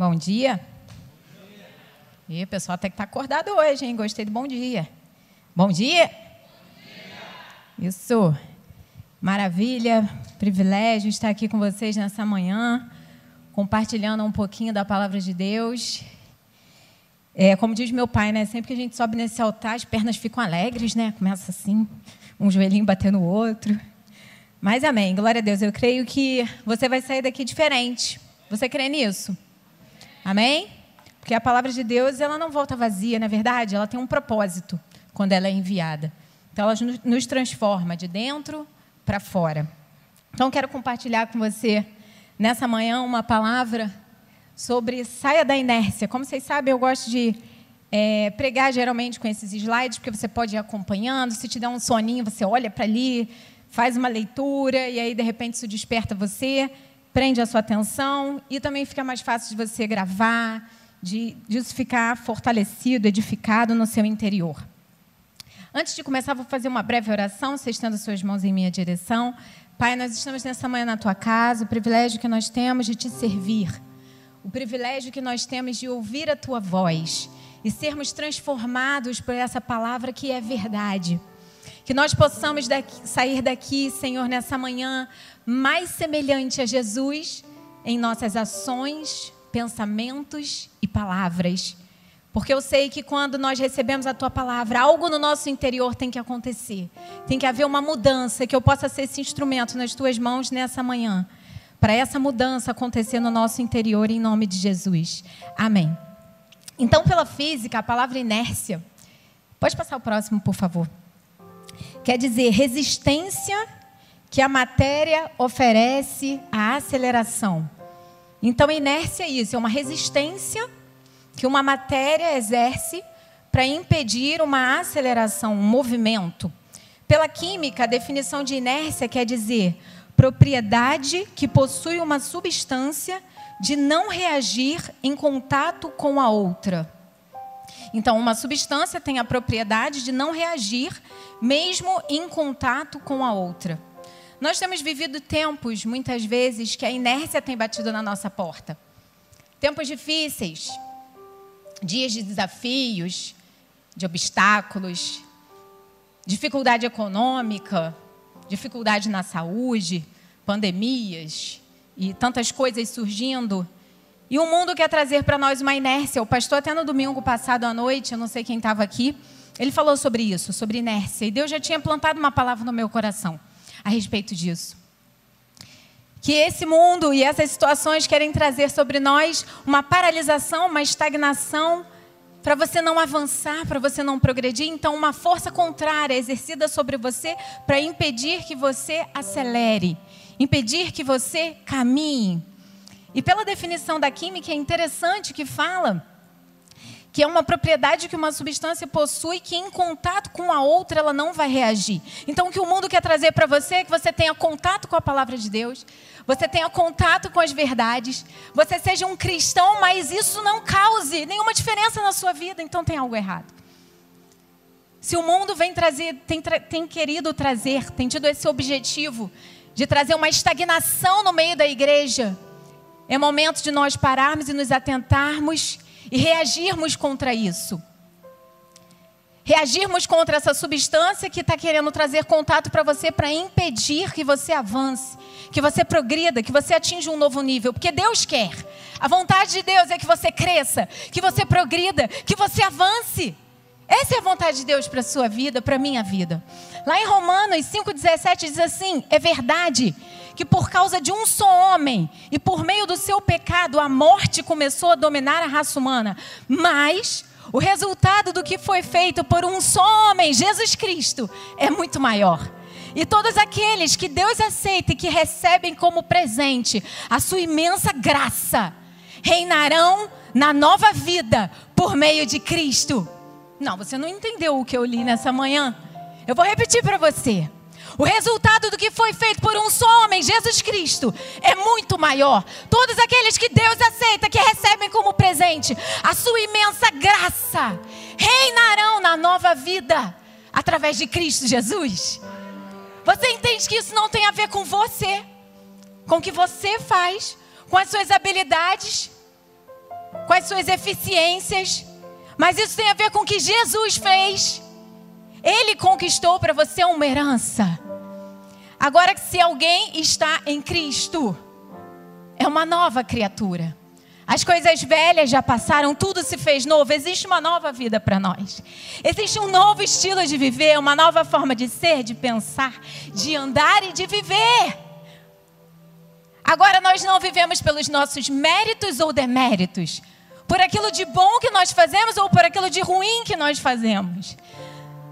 Bom dia. E o pessoal até que está acordado hoje, hein? Gostei do bom dia. Bom dia. bom dia. Isso. Maravilha, privilégio estar aqui com vocês nessa manhã, compartilhando um pouquinho da palavra de Deus. É, como diz meu pai, né? Sempre que a gente sobe nesse altar, as pernas ficam alegres, né? Começa assim, um joelhinho batendo no outro. Mas amém, glória a Deus. Eu creio que você vai sair daqui diferente. Você crê nisso? Amém? Porque a palavra de Deus, ela não volta vazia, na é verdade, ela tem um propósito quando ela é enviada. Então ela nos transforma de dentro para fora. Então quero compartilhar com você nessa manhã uma palavra sobre saia da inércia. Como vocês sabem, eu gosto de é, pregar geralmente com esses slides, porque você pode ir acompanhando. Se te der um soninho, você olha para ali, faz uma leitura e aí de repente isso desperta você prende a sua atenção e também fica mais fácil de você gravar, de disso ficar fortalecido, edificado no seu interior. Antes de começar, vou fazer uma breve oração, você estendo suas mãos em minha direção. Pai, nós estamos nessa manhã na tua casa, o privilégio que nós temos de te servir, o privilégio que nós temos de ouvir a tua voz e sermos transformados por essa palavra que é verdade. Que nós possamos daqui, sair daqui, Senhor, nessa manhã, mais semelhante a Jesus em nossas ações, pensamentos e palavras. Porque eu sei que quando nós recebemos a tua palavra, algo no nosso interior tem que acontecer. Tem que haver uma mudança, que eu possa ser esse instrumento nas tuas mãos nessa manhã. Para essa mudança acontecer no nosso interior, em nome de Jesus. Amém. Então, pela física, a palavra inércia. Pode passar o próximo, por favor. Quer dizer resistência que a matéria oferece à aceleração. Então, inércia é isso, é uma resistência que uma matéria exerce para impedir uma aceleração, um movimento. Pela química, a definição de inércia quer dizer propriedade que possui uma substância de não reagir em contato com a outra. Então, uma substância tem a propriedade de não reagir mesmo em contato com a outra. Nós temos vivido tempos, muitas vezes, que a inércia tem batido na nossa porta. Tempos difíceis, dias de desafios, de obstáculos, dificuldade econômica, dificuldade na saúde, pandemias e tantas coisas surgindo. E o mundo quer trazer para nós uma inércia. O pastor, até no domingo passado à noite, eu não sei quem estava aqui, ele falou sobre isso, sobre inércia. E Deus já tinha plantado uma palavra no meu coração a respeito disso. Que esse mundo e essas situações querem trazer sobre nós uma paralisação, uma estagnação, para você não avançar, para você não progredir. Então, uma força contrária exercida sobre você para impedir que você acelere, impedir que você caminhe. E pela definição da química, é interessante que fala que é uma propriedade que uma substância possui que em contato com a outra ela não vai reagir. Então o que o mundo quer trazer para você é que você tenha contato com a palavra de Deus, você tenha contato com as verdades, você seja um cristão, mas isso não cause nenhuma diferença na sua vida, então tem algo errado. Se o mundo vem trazer, tem, tem querido trazer, tem tido esse objetivo de trazer uma estagnação no meio da igreja, é momento de nós pararmos e nos atentarmos e reagirmos contra isso. Reagirmos contra essa substância que está querendo trazer contato para você para impedir que você avance, que você progrida, que você atinja um novo nível, porque Deus quer. A vontade de Deus é que você cresça, que você progrida, que você avance. Essa é a vontade de Deus para a sua vida, para a minha vida. Lá em Romanos 5,17 diz assim: é verdade que por causa de um só homem e por meio do seu pecado a morte começou a dominar a raça humana. Mas o resultado do que foi feito por um só homem, Jesus Cristo, é muito maior. E todos aqueles que Deus aceita e que recebem como presente a sua imensa graça, reinarão na nova vida por meio de Cristo. Não, você não entendeu o que eu li nessa manhã. Eu vou repetir para você. O resultado do que foi feito por um só homem, Jesus Cristo, é muito maior. Todos aqueles que Deus aceita, que recebem como presente a sua imensa graça, reinarão na nova vida através de Cristo Jesus. Você entende que isso não tem a ver com você, com o que você faz, com as suas habilidades, as suas eficiências, mas isso tem a ver com o que Jesus fez. Ele conquistou para você uma herança. Agora, se alguém está em Cristo, é uma nova criatura. As coisas velhas já passaram, tudo se fez novo. Existe uma nova vida para nós. Existe um novo estilo de viver, uma nova forma de ser, de pensar, de andar e de viver. Agora nós não vivemos pelos nossos méritos ou deméritos, por aquilo de bom que nós fazemos ou por aquilo de ruim que nós fazemos.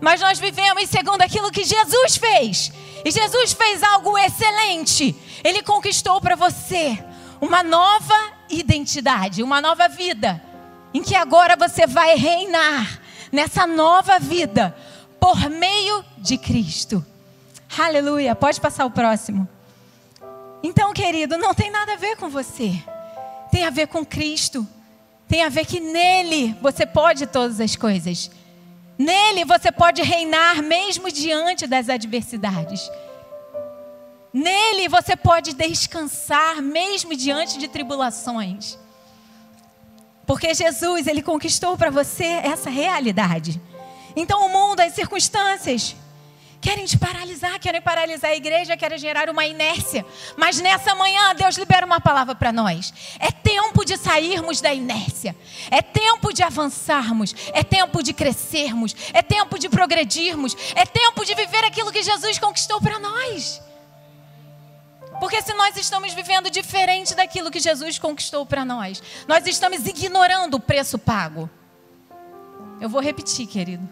Mas nós vivemos segundo aquilo que Jesus fez. E Jesus fez algo excelente. Ele conquistou para você uma nova identidade, uma nova vida, em que agora você vai reinar nessa nova vida por meio de Cristo. Aleluia. Pode passar o próximo. Então, querido, não tem nada a ver com você. Tem a ver com Cristo. Tem a ver que nele você pode todas as coisas. Nele você pode reinar mesmo diante das adversidades. Nele você pode descansar mesmo diante de tribulações. Porque Jesus, ele conquistou para você essa realidade. Então o mundo, as circunstâncias, Querem te paralisar, querem paralisar a igreja, querem gerar uma inércia. Mas nessa manhã, Deus libera uma palavra para nós. É tempo de sairmos da inércia. É tempo de avançarmos. É tempo de crescermos. É tempo de progredirmos. É tempo de viver aquilo que Jesus conquistou para nós. Porque se nós estamos vivendo diferente daquilo que Jesus conquistou para nós, nós estamos ignorando o preço pago. Eu vou repetir, querido.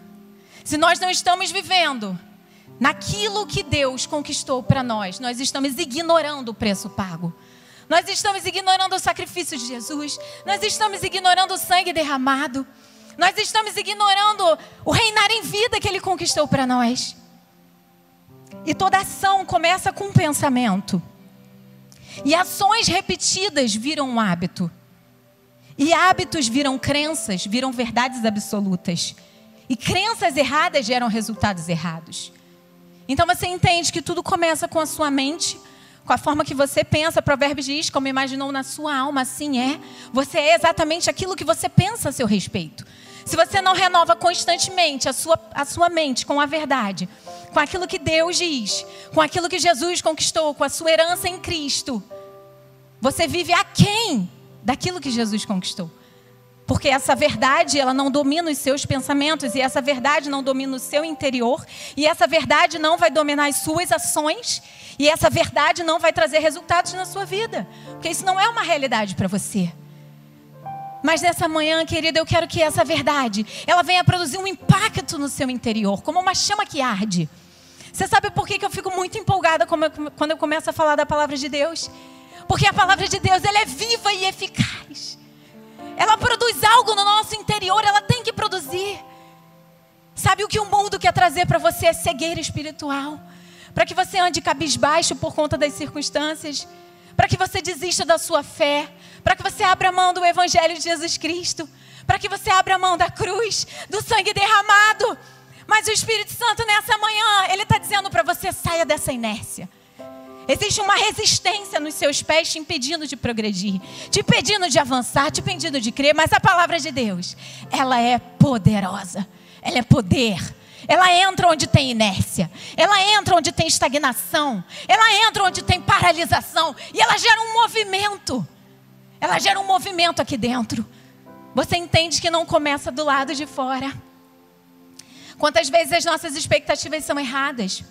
Se nós não estamos vivendo naquilo que Deus conquistou para nós, nós estamos ignorando o preço pago. Nós estamos ignorando o sacrifício de Jesus. Nós estamos ignorando o sangue derramado. Nós estamos ignorando o reinar em vida que Ele conquistou para nós. E toda ação começa com um pensamento. E ações repetidas viram um hábito. E hábitos viram crenças, viram verdades absolutas. E crenças erradas geram resultados errados. Então você entende que tudo começa com a sua mente, com a forma que você pensa. Provérbios diz: como imaginou na sua alma, assim é. Você é exatamente aquilo que você pensa a seu respeito. Se você não renova constantemente a sua, a sua mente com a verdade, com aquilo que Deus diz, com aquilo que Jesus conquistou, com a sua herança em Cristo, você vive aquém daquilo que Jesus conquistou. Porque essa verdade, ela não domina os seus pensamentos, e essa verdade não domina o seu interior, e essa verdade não vai dominar as suas ações, e essa verdade não vai trazer resultados na sua vida. Porque isso não é uma realidade para você. Mas nessa manhã, querida, eu quero que essa verdade, ela venha produzir um impacto no seu interior, como uma chama que arde. Você sabe por que eu fico muito empolgada quando eu começo a falar da palavra de Deus? Porque a palavra de Deus, ela é viva e eficaz. Ela produz algo no nosso interior, ela tem que produzir. Sabe o que o mundo quer trazer para você é cegueira espiritual. Para que você ande cabisbaixo por conta das circunstâncias. Para que você desista da sua fé. Para que você abra mão do Evangelho de Jesus Cristo. Para que você abra mão da cruz, do sangue derramado. Mas o Espírito Santo nessa manhã, ele está dizendo para você: saia dessa inércia. Existe uma resistência nos seus pés te impedindo de progredir, te impedindo de avançar, te impedindo de crer, mas a palavra de Deus, ela é poderosa, ela é poder. Ela entra onde tem inércia, ela entra onde tem estagnação, ela entra onde tem paralisação e ela gera um movimento. Ela gera um movimento aqui dentro. Você entende que não começa do lado de fora. Quantas vezes as nossas expectativas são erradas?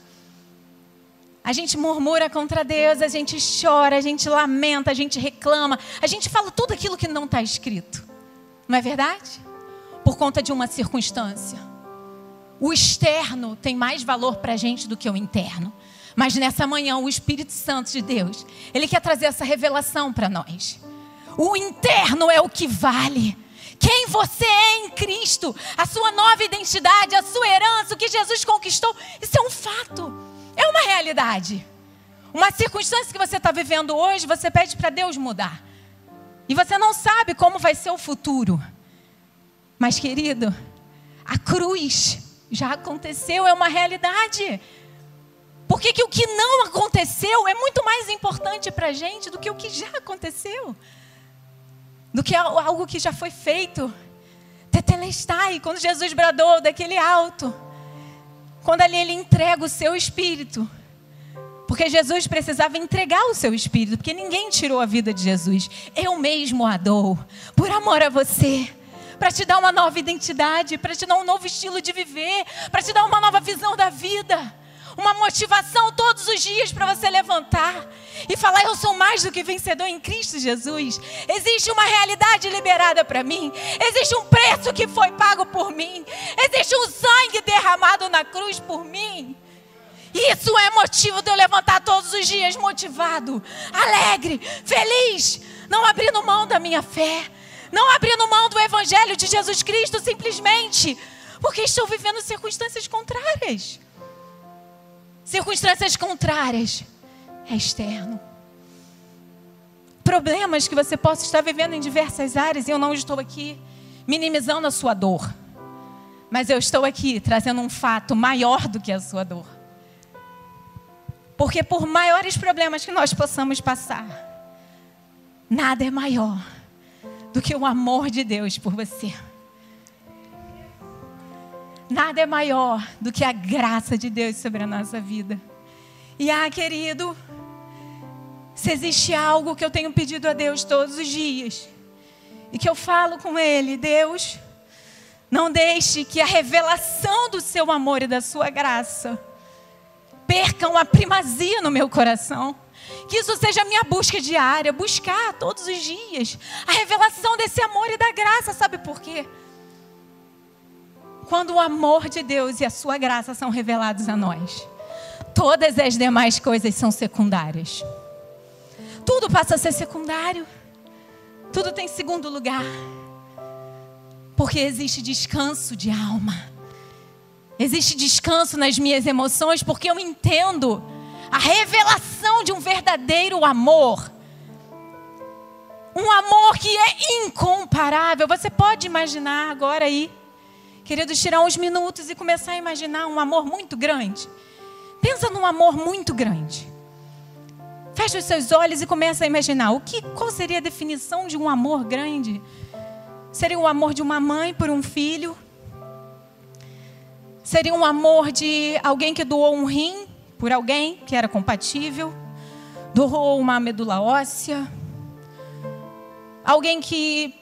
A gente murmura contra Deus, a gente chora, a gente lamenta, a gente reclama, a gente fala tudo aquilo que não está escrito. Não é verdade? Por conta de uma circunstância. O externo tem mais valor para a gente do que o interno. Mas nessa manhã, o Espírito Santo de Deus, ele quer trazer essa revelação para nós. O interno é o que vale. Quem você é em Cristo, a sua nova identidade, a sua herança, o que Jesus conquistou, isso é um fato. É uma realidade. Uma circunstância que você está vivendo hoje, você pede para Deus mudar. E você não sabe como vai ser o futuro. Mas, querido, a cruz já aconteceu, é uma realidade. Por que, o que não aconteceu é muito mais importante para a gente do que o que já aconteceu? do que algo que já foi feito. Tetelestai, quando Jesus bradou daquele alto, quando ali ele entrega o seu espírito. Porque Jesus precisava entregar o seu espírito, porque ninguém tirou a vida de Jesus. Eu mesmo a dou, por amor a você, para te dar uma nova identidade, para te dar um novo estilo de viver, para te dar uma nova visão da vida uma motivação todos os dias para você levantar e falar: Eu sou mais do que vencedor em Cristo Jesus. Existe uma realidade liberada para mim, existe um preço que foi pago por mim, existe um sangue derramado na cruz por mim. Isso é motivo de eu levantar todos os dias motivado, alegre, feliz, não abrindo mão da minha fé, não abrindo mão do Evangelho de Jesus Cristo simplesmente porque estou vivendo circunstâncias contrárias. Circunstâncias contrárias é externo. Problemas que você possa estar vivendo em diversas áreas e eu não estou aqui minimizando a sua dor. Mas eu estou aqui trazendo um fato maior do que a sua dor. Porque por maiores problemas que nós possamos passar, nada é maior do que o amor de Deus por você. Nada é maior do que a graça de Deus sobre a nossa vida. E ah, querido, se existe algo que eu tenho pedido a Deus todos os dias, e que eu falo com Ele, Deus, não deixe que a revelação do seu amor e da sua graça percam a primazia no meu coração. Que isso seja a minha busca diária, buscar todos os dias a revelação desse amor e da graça, sabe por quê? Quando o amor de Deus e a sua graça são revelados a nós, todas as demais coisas são secundárias. Tudo passa a ser secundário. Tudo tem segundo lugar. Porque existe descanso de alma. Existe descanso nas minhas emoções, porque eu entendo a revelação de um verdadeiro amor. Um amor que é incomparável. Você pode imaginar agora aí Queridos, tirar uns minutos e começar a imaginar um amor muito grande. Pensa num amor muito grande. Feche os seus olhos e começa a imaginar o que, qual seria a definição de um amor grande? Seria o amor de uma mãe por um filho? Seria um amor de alguém que doou um rim por alguém que era compatível? Doou uma medula óssea? Alguém que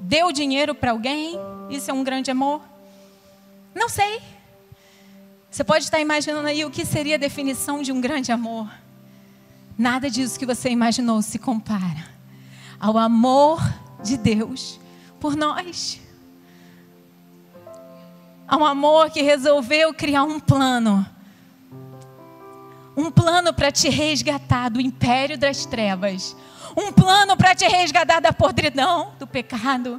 deu dinheiro para alguém? Isso é um grande amor? Não sei. Você pode estar imaginando aí o que seria a definição de um grande amor. Nada disso que você imaginou se compara ao amor de Deus por nós. Ao amor que resolveu criar um plano. Um plano para te resgatar do império das trevas. Um plano para te resgatar da podridão, do pecado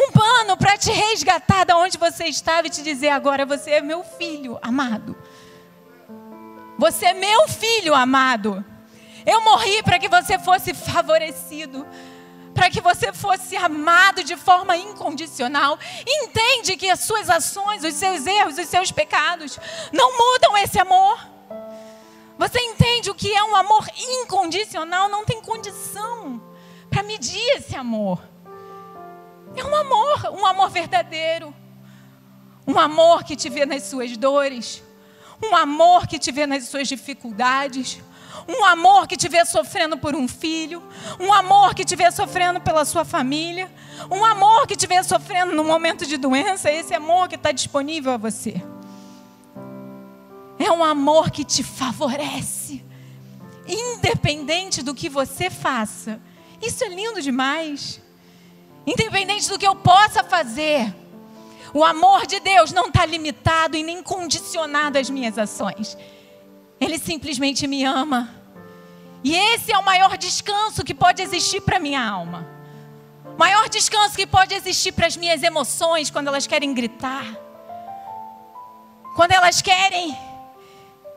um plano para te resgatar da onde você estava e te dizer agora você é meu filho amado. Você é meu filho amado. Eu morri para que você fosse favorecido, para que você fosse amado de forma incondicional. Entende que as suas ações, os seus erros, os seus pecados não mudam esse amor. Você entende o que é um amor incondicional? Não tem condição para medir esse amor. É um amor, um amor verdadeiro. Um amor que te vê nas suas dores. Um amor que te vê nas suas dificuldades. Um amor que te vê sofrendo por um filho. Um amor que te vê sofrendo pela sua família. Um amor que te vê sofrendo no momento de doença. Esse amor que está disponível a você. É um amor que te favorece. Independente do que você faça. Isso é lindo demais. Independente do que eu possa fazer, o amor de Deus não está limitado e nem condicionado às minhas ações. Ele simplesmente me ama. E esse é o maior descanso que pode existir para minha alma. O maior descanso que pode existir para as minhas emoções quando elas querem gritar. Quando elas querem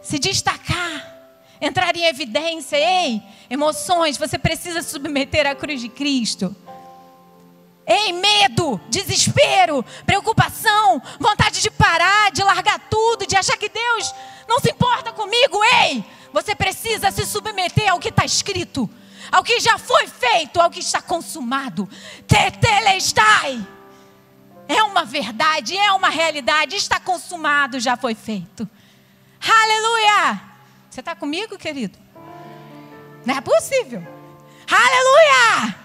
se destacar, entrar em evidência. Ei, emoções, você precisa submeter à cruz de Cristo. Ei, medo, desespero, preocupação, vontade de parar, de largar tudo, de achar que Deus não se importa comigo. Ei, você precisa se submeter ao que está escrito. ao que já foi feito, ao que está consumado. Tetelestai. É uma verdade, é uma realidade, está consumado, já foi feito. Aleluia! Você está comigo, querido? Não é possível. Aleluia!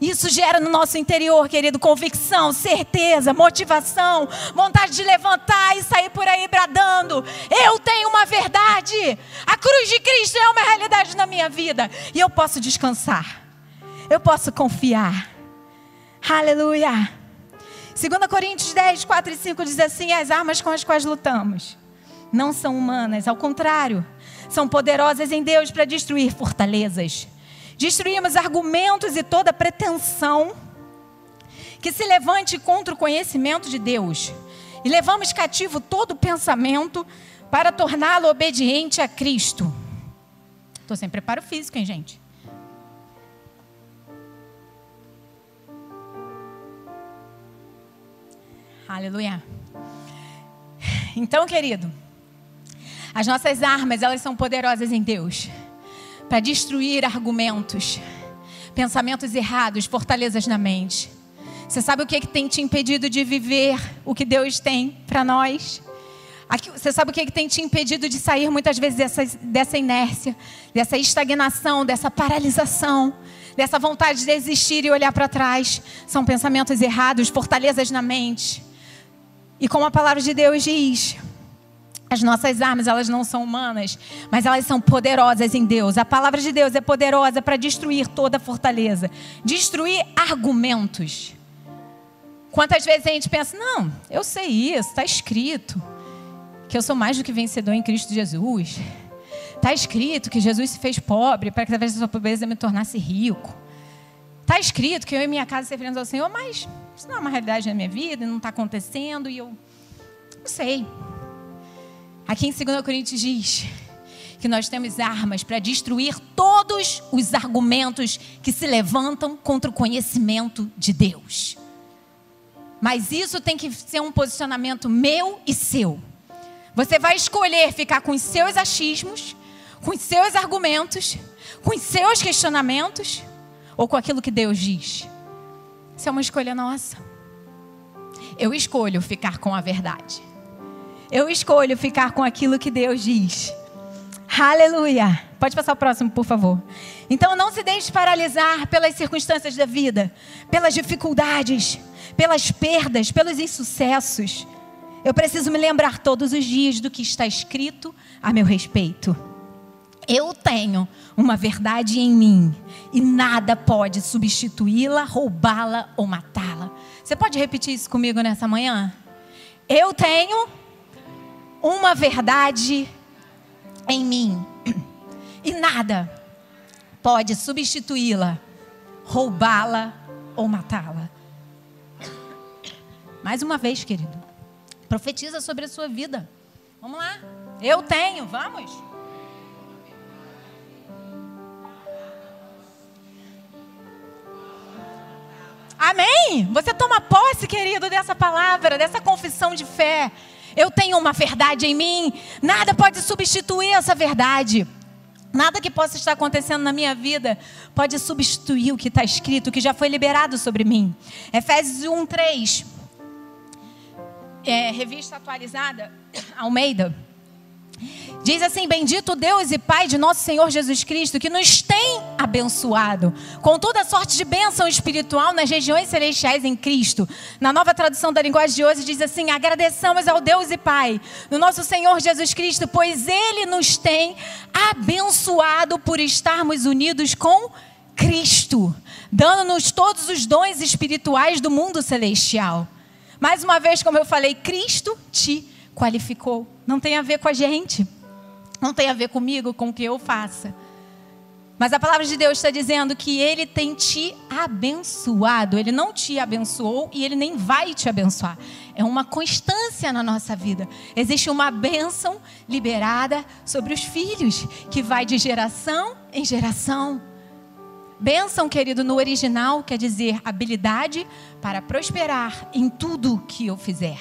Isso gera no nosso interior, querido, convicção, certeza, motivação, vontade de levantar e sair por aí bradando. Eu tenho uma verdade. A cruz de Cristo é uma realidade na minha vida. E eu posso descansar. Eu posso confiar. Aleluia. 2 Coríntios 10, 4 e 5 diz assim: As armas com as quais lutamos não são humanas, ao contrário, são poderosas em Deus para destruir fortalezas Destruímos argumentos e toda pretensão que se levante contra o conhecimento de Deus. E levamos cativo todo pensamento para torná-lo obediente a Cristo. Estou sem preparo físico, hein, gente? Aleluia. Então, querido, as nossas armas, elas são poderosas em Deus para destruir argumentos, pensamentos errados, fortalezas na mente. Você sabe o que, é que tem te impedido de viver o que Deus tem para nós? Você sabe o que, é que tem te impedido de sair muitas vezes dessa, dessa inércia, dessa estagnação, dessa paralisação, dessa vontade de desistir e olhar para trás? São pensamentos errados, fortalezas na mente. E como a palavra de Deus diz, as nossas armas, elas não são humanas, mas elas são poderosas em Deus. A palavra de Deus é poderosa para destruir toda fortaleza, destruir argumentos. Quantas vezes a gente pensa, não, eu sei isso, está escrito que eu sou mais do que vencedor em Cristo Jesus. Está escrito que Jesus se fez pobre para que através da sua pobreza eu me tornasse rico. Está escrito que eu e minha casa serviremos ao Senhor, mas isso não é uma realidade na minha vida, não está acontecendo e eu não sei. Aqui em 2 Coríntios diz que nós temos armas para destruir todos os argumentos que se levantam contra o conhecimento de Deus. Mas isso tem que ser um posicionamento meu e seu. Você vai escolher ficar com os seus achismos, com os seus argumentos, com os seus questionamentos ou com aquilo que Deus diz. Isso é uma escolha nossa. Eu escolho ficar com a verdade. Eu escolho ficar com aquilo que Deus diz. Aleluia. Pode passar o próximo, por favor. Então não se deixe paralisar pelas circunstâncias da vida, pelas dificuldades, pelas perdas, pelos insucessos. Eu preciso me lembrar todos os dias do que está escrito a meu respeito. Eu tenho uma verdade em mim e nada pode substituí-la, roubá-la ou matá-la. Você pode repetir isso comigo nessa manhã? Eu tenho uma verdade em mim e nada pode substituí-la, roubá-la ou matá-la. Mais uma vez, querido, profetiza sobre a sua vida. Vamos lá. Eu tenho, vamos. Amém? Você toma posse, querido, dessa palavra, dessa confissão de fé. Eu tenho uma verdade em mim, nada pode substituir essa verdade. Nada que possa estar acontecendo na minha vida pode substituir o que está escrito, o que já foi liberado sobre mim. Efésios 1, 3. É, revista atualizada, Almeida. Diz assim: Bendito Deus e Pai de nosso Senhor Jesus Cristo, que nos tem abençoado com toda sorte de bênção espiritual nas regiões celestiais em Cristo. Na nova tradução da linguagem de hoje, diz assim: Agradeçamos ao Deus e Pai, no nosso Senhor Jesus Cristo, pois Ele nos tem abençoado por estarmos unidos com Cristo, dando-nos todos os dons espirituais do mundo celestial. Mais uma vez, como eu falei, Cristo te qualificou. Não tem a ver com a gente. Não tem a ver comigo, com o que eu faça. Mas a palavra de Deus está dizendo que Ele tem te abençoado. Ele não te abençoou e Ele nem vai te abençoar. É uma constância na nossa vida. Existe uma bênção liberada sobre os filhos, que vai de geração em geração. Bênção, querido, no original quer dizer habilidade para prosperar em tudo que eu fizer.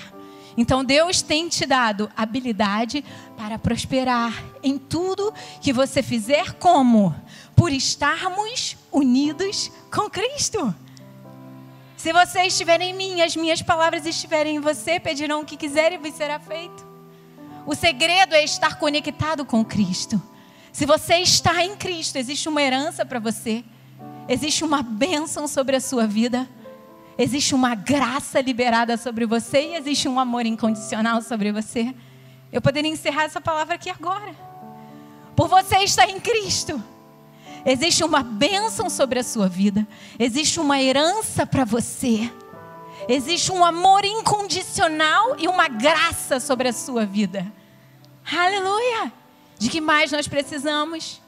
Então Deus tem te dado habilidade para prosperar em tudo que você fizer como por estarmos unidos com Cristo. Se você estiver em mim, as minhas palavras estiverem em você, pedirão o que quiserem e será feito. O segredo é estar conectado com Cristo. Se você está em Cristo, existe uma herança para você, existe uma bênção sobre a sua vida, existe uma graça liberada sobre você e existe um amor incondicional sobre você. Eu poderia encerrar essa palavra aqui agora. Por você estar em Cristo, existe uma bênção sobre a sua vida, existe uma herança para você, existe um amor incondicional e uma graça sobre a sua vida. Aleluia! De que mais nós precisamos?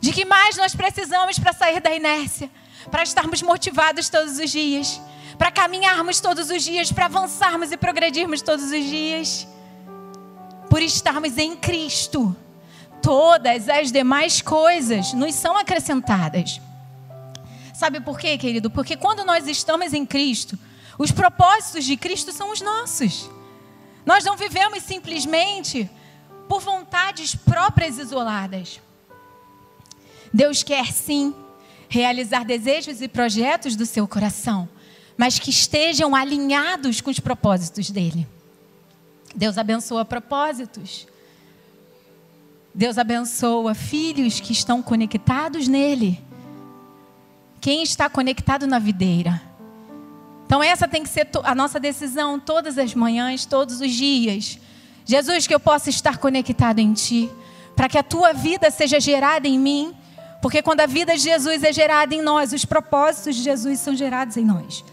De que mais nós precisamos para sair da inércia? Para estarmos motivados todos os dias? Para caminharmos todos os dias? Para avançarmos e progredirmos todos os dias? Por estarmos em Cristo, todas as demais coisas nos são acrescentadas. Sabe por quê, querido? Porque quando nós estamos em Cristo, os propósitos de Cristo são os nossos. Nós não vivemos simplesmente por vontades próprias isoladas. Deus quer sim realizar desejos e projetos do seu coração, mas que estejam alinhados com os propósitos dele. Deus abençoa propósitos. Deus abençoa filhos que estão conectados nele. Quem está conectado na videira? Então, essa tem que ser a nossa decisão todas as manhãs, todos os dias. Jesus, que eu possa estar conectado em Ti, para que a Tua vida seja gerada em mim, porque quando a vida de Jesus é gerada em nós, os propósitos de Jesus são gerados em nós.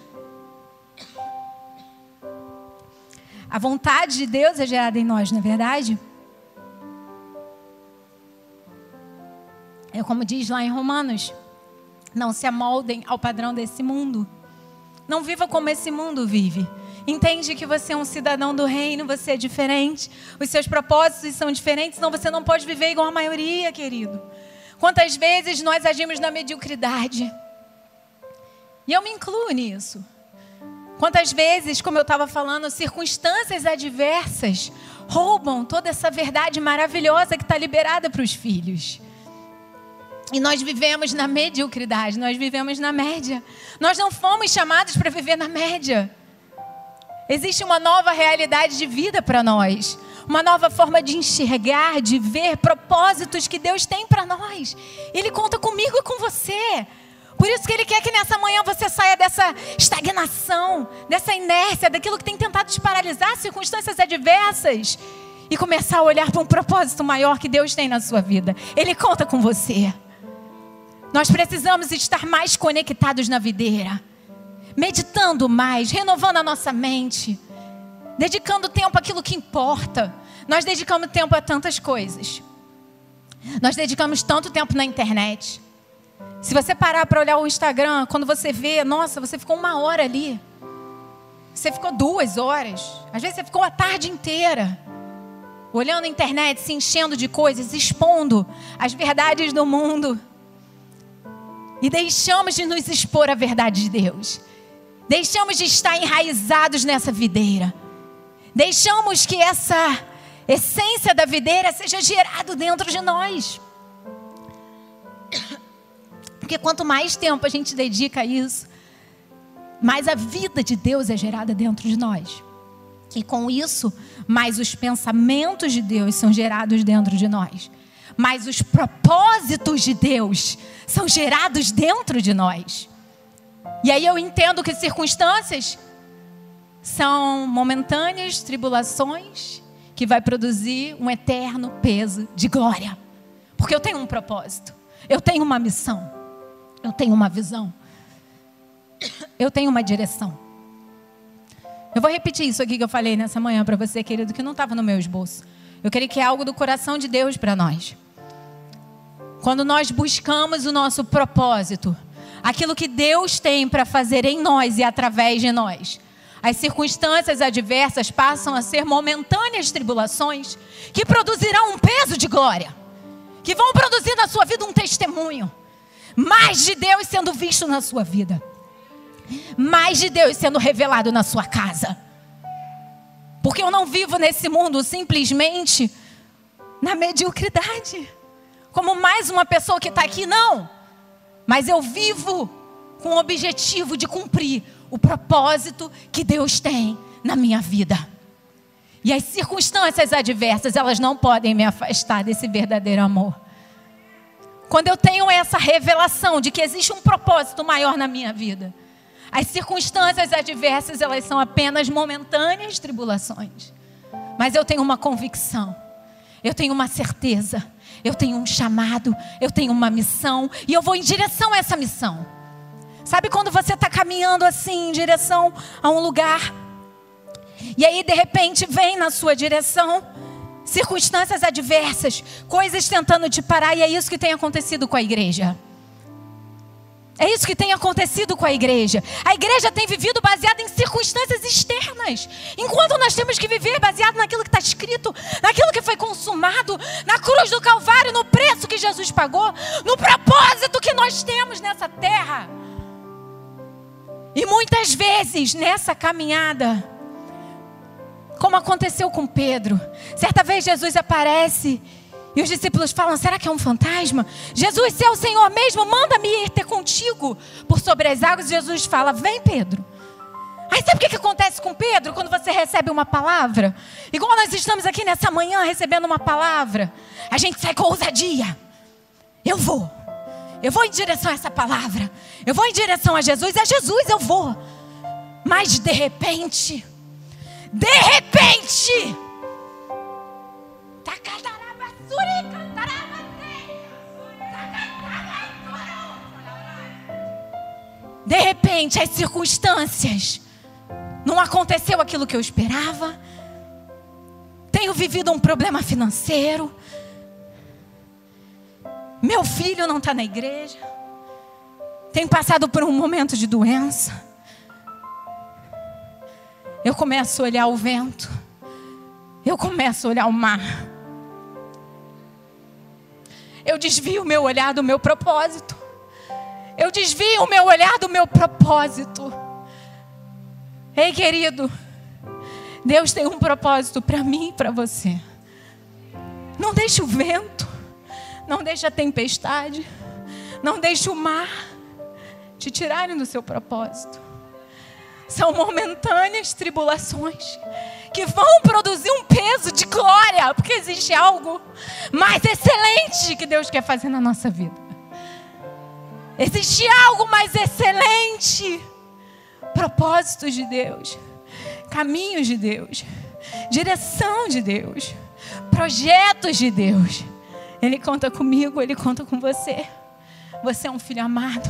A vontade de Deus é gerada em nós, não é verdade? É como diz lá em Romanos: não se amoldem ao padrão desse mundo. Não viva como esse mundo vive. Entende que você é um cidadão do reino, você é diferente, os seus propósitos são diferentes, senão você não pode viver igual a maioria, querido. Quantas vezes nós agimos na mediocridade? E eu me incluo nisso. Quantas vezes, como eu estava falando, circunstâncias adversas roubam toda essa verdade maravilhosa que está liberada para os filhos. E nós vivemos na mediocridade, nós vivemos na média. Nós não fomos chamados para viver na média. Existe uma nova realidade de vida para nós, uma nova forma de enxergar, de ver propósitos que Deus tem para nós. Ele conta comigo e com você. Por isso que Ele quer que nessa manhã você saia dessa estagnação, dessa inércia, daquilo que tem tentado te paralisar, circunstâncias adversas, e começar a olhar para um propósito maior que Deus tem na sua vida. Ele conta com você. Nós precisamos estar mais conectados na videira meditando mais, renovando a nossa mente, dedicando tempo àquilo que importa. Nós dedicamos tempo a tantas coisas. Nós dedicamos tanto tempo na internet. Se você parar para olhar o Instagram, quando você vê, nossa, você ficou uma hora ali. Você ficou duas horas. Às vezes você ficou a tarde inteira. Olhando a internet, se enchendo de coisas, expondo as verdades do mundo. E deixamos de nos expor à verdade de Deus. Deixamos de estar enraizados nessa videira. Deixamos que essa essência da videira seja gerado dentro de nós. Porque quanto mais tempo a gente dedica a isso, mais a vida de Deus é gerada dentro de nós. E com isso, mais os pensamentos de Deus são gerados dentro de nós. Mais os propósitos de Deus são gerados dentro de nós. E aí eu entendo que circunstâncias são momentâneas tribulações que vai produzir um eterno peso de glória. Porque eu tenho um propósito, eu tenho uma missão, eu tenho uma visão, eu tenho uma direção. Eu vou repetir isso aqui que eu falei nessa manhã para você, querido, que não estava no meu esboço. Eu queria que é algo do coração de Deus para nós. Quando nós buscamos o nosso propósito, aquilo que Deus tem para fazer em nós e através de nós. As circunstâncias adversas passam a ser momentâneas tribulações que produzirão um peso de glória, que vão produzir na sua vida um testemunho, mais de Deus sendo visto na sua vida, mais de Deus sendo revelado na sua casa. Porque eu não vivo nesse mundo simplesmente na mediocridade. como mais uma pessoa que está aqui, não. Mas eu vivo com o objetivo de cumprir o propósito que Deus tem na minha vida. E as circunstâncias adversas, elas não podem me afastar desse verdadeiro amor. Quando eu tenho essa revelação de que existe um propósito maior na minha vida, as circunstâncias adversas, elas são apenas momentâneas tribulações. Mas eu tenho uma convicção, eu tenho uma certeza, eu tenho um chamado, eu tenho uma missão e eu vou em direção a essa missão. Sabe quando você está caminhando assim em direção a um lugar e aí, de repente, vem na sua direção circunstâncias adversas, coisas tentando te parar, e é isso que tem acontecido com a igreja. É isso que tem acontecido com a igreja. A igreja tem vivido baseada em circunstâncias externas. Enquanto nós temos que viver baseado naquilo que está escrito, naquilo que foi consumado, na cruz do Calvário, no preço que Jesus pagou, no propósito que nós temos nessa terra. E muitas vezes nessa caminhada, como aconteceu com Pedro. Certa vez Jesus aparece e os discípulos falam: será que é um fantasma? Jesus, se é o Senhor mesmo, manda-me ir ter contigo por sobre as águas. Jesus fala: vem, Pedro. Aí sabe o que acontece com Pedro quando você recebe uma palavra? Igual nós estamos aqui nessa manhã recebendo uma palavra, a gente sai com ousadia. Eu vou. Eu vou em direção a essa palavra. Eu vou em direção a Jesus. É Jesus, eu vou. Mas de repente, de repente, de repente, as circunstâncias não aconteceu aquilo que eu esperava. Tenho vivido um problema financeiro. Meu filho não está na igreja. Tenho passado por um momento de doença eu começo a olhar o vento, eu começo a olhar o mar. Eu desvio o meu olhar do meu propósito. Eu desvio o meu olhar do meu propósito. Ei, querido, Deus tem um propósito para mim e para você. Não deixe o vento, não deixe a tempestade, não deixe o mar te tirarem do seu propósito são momentâneas tribulações que vão produzir um peso de glória, porque existe algo mais excelente que Deus quer fazer na nossa vida. Existe algo mais excelente. Propósitos de Deus, caminhos de Deus, direção de Deus, projetos de Deus. Ele conta comigo, ele conta com você. Você é um filho amado.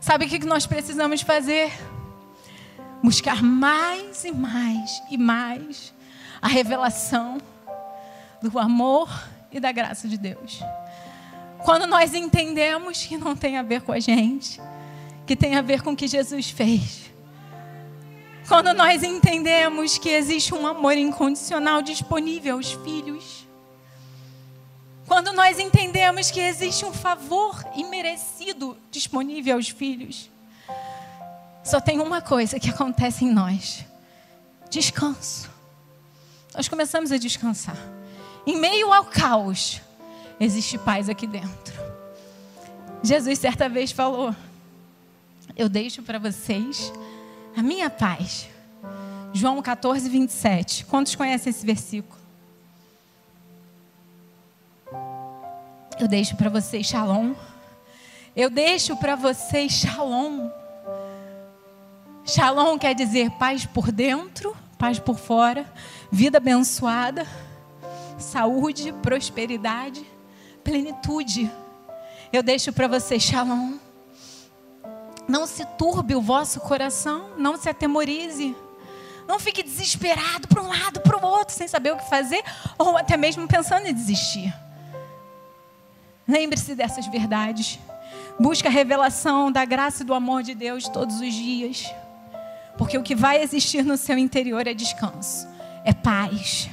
Sabe o que nós precisamos fazer? Buscar mais e mais e mais a revelação do amor e da graça de Deus. Quando nós entendemos que não tem a ver com a gente, que tem a ver com o que Jesus fez. Quando nós entendemos que existe um amor incondicional disponível aos filhos. Quando nós entendemos que existe um favor imerecido disponível aos filhos. Só tem uma coisa que acontece em nós: descanso. Nós começamos a descansar. Em meio ao caos, existe paz aqui dentro. Jesus certa vez falou: Eu deixo para vocês a minha paz. João 14, 27. Quantos conhecem esse versículo? Eu deixo para vocês shalom. Eu deixo para vocês shalom. Shalom quer dizer paz por dentro, paz por fora, vida abençoada, saúde, prosperidade, plenitude. Eu deixo para você shalom. Não se turbe o vosso coração, não se atemorize. Não fique desesperado para um lado, para o outro, sem saber o que fazer, ou até mesmo pensando em desistir. Lembre-se dessas verdades. Busque a revelação da graça e do amor de Deus todos os dias. Porque o que vai existir no seu interior é descanso, é paz,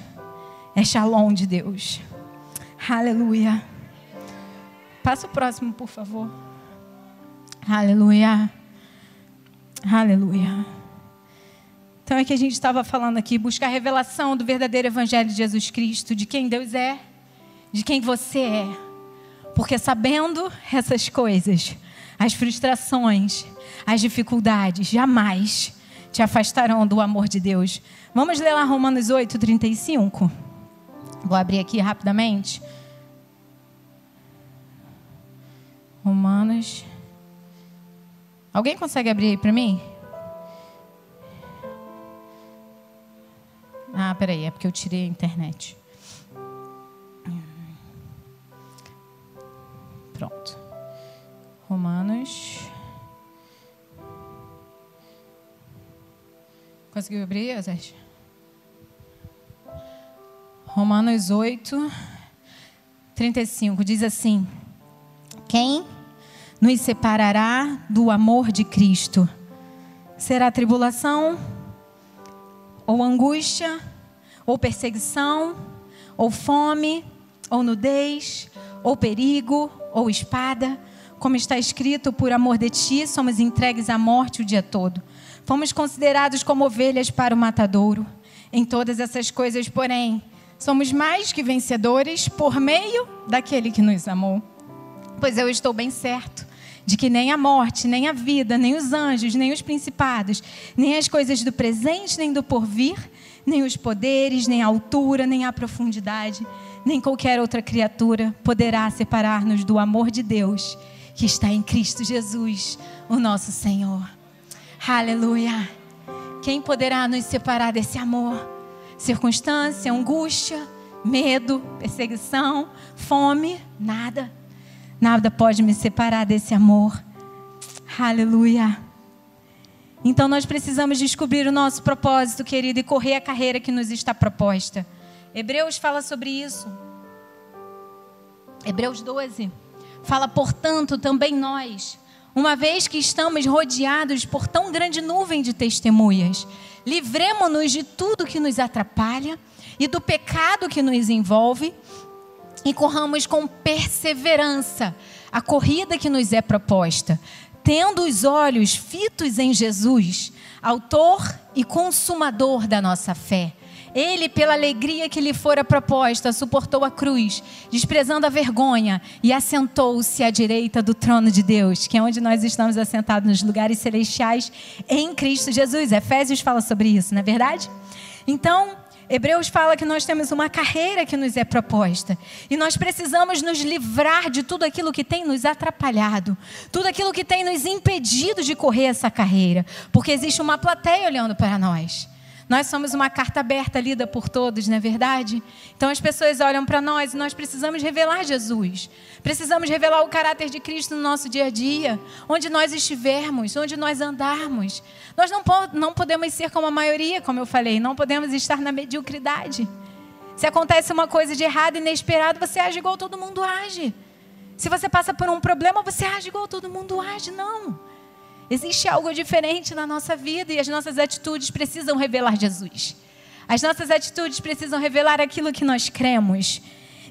é shalom de Deus. Aleluia. Passa o próximo, por favor. Aleluia. Aleluia. Então é que a gente estava falando aqui, buscar a revelação do verdadeiro Evangelho de Jesus Cristo, de quem Deus é, de quem você é. Porque sabendo essas coisas, as frustrações, as dificuldades jamais te afastarão do amor de Deus. Vamos ler lá Romanos 8, 35. Vou abrir aqui rapidamente. Romanos. Alguém consegue abrir aí para mim? Ah, peraí, é porque eu tirei a internet. Pronto. Romanos. Conseguiu abrir, Zé? Romanos 8, 35 diz assim: Quem nos separará do amor de Cristo? Será tribulação, ou angústia, ou perseguição, ou fome, ou nudez, ou perigo, ou espada, como está escrito, por amor de ti somos entregues à morte o dia todo. Fomos considerados como ovelhas para o matadouro. Em todas essas coisas, porém, somos mais que vencedores por meio daquele que nos amou. Pois eu estou bem certo de que nem a morte, nem a vida, nem os anjos, nem os principados, nem as coisas do presente, nem do porvir, nem os poderes, nem a altura, nem a profundidade, nem qualquer outra criatura poderá separar-nos do amor de Deus que está em Cristo Jesus, o nosso Senhor. Aleluia. Quem poderá nos separar desse amor? Circunstância, angústia, medo, perseguição, fome? Nada. Nada pode me separar desse amor. Aleluia. Então nós precisamos descobrir o nosso propósito, querido, e correr a carreira que nos está proposta. Hebreus fala sobre isso. Hebreus 12 fala, portanto, também nós, uma vez que estamos rodeados por tão grande nuvem de testemunhas, livremos-nos de tudo que nos atrapalha e do pecado que nos envolve e corramos com perseverança a corrida que nos é proposta, tendo os olhos fitos em Jesus, autor e consumador da nossa fé ele, pela alegria que lhe fora proposta, suportou a cruz, desprezando a vergonha, e assentou-se à direita do trono de Deus, que é onde nós estamos assentados nos lugares celestiais em Cristo Jesus. Efésios fala sobre isso, não é verdade? Então, Hebreus fala que nós temos uma carreira que nos é proposta e nós precisamos nos livrar de tudo aquilo que tem nos atrapalhado, tudo aquilo que tem nos impedido de correr essa carreira, porque existe uma plateia olhando para nós. Nós somos uma carta aberta lida por todos, não é verdade? Então as pessoas olham para nós e nós precisamos revelar Jesus. Precisamos revelar o caráter de Cristo no nosso dia a dia, onde nós estivermos, onde nós andarmos. Nós não, não podemos ser como a maioria, como eu falei, não podemos estar na mediocridade. Se acontece uma coisa de errado, inesperado, você age igual todo mundo age. Se você passa por um problema, você age igual todo mundo age. Não. Existe algo diferente na nossa vida e as nossas atitudes precisam revelar Jesus. As nossas atitudes precisam revelar aquilo que nós cremos.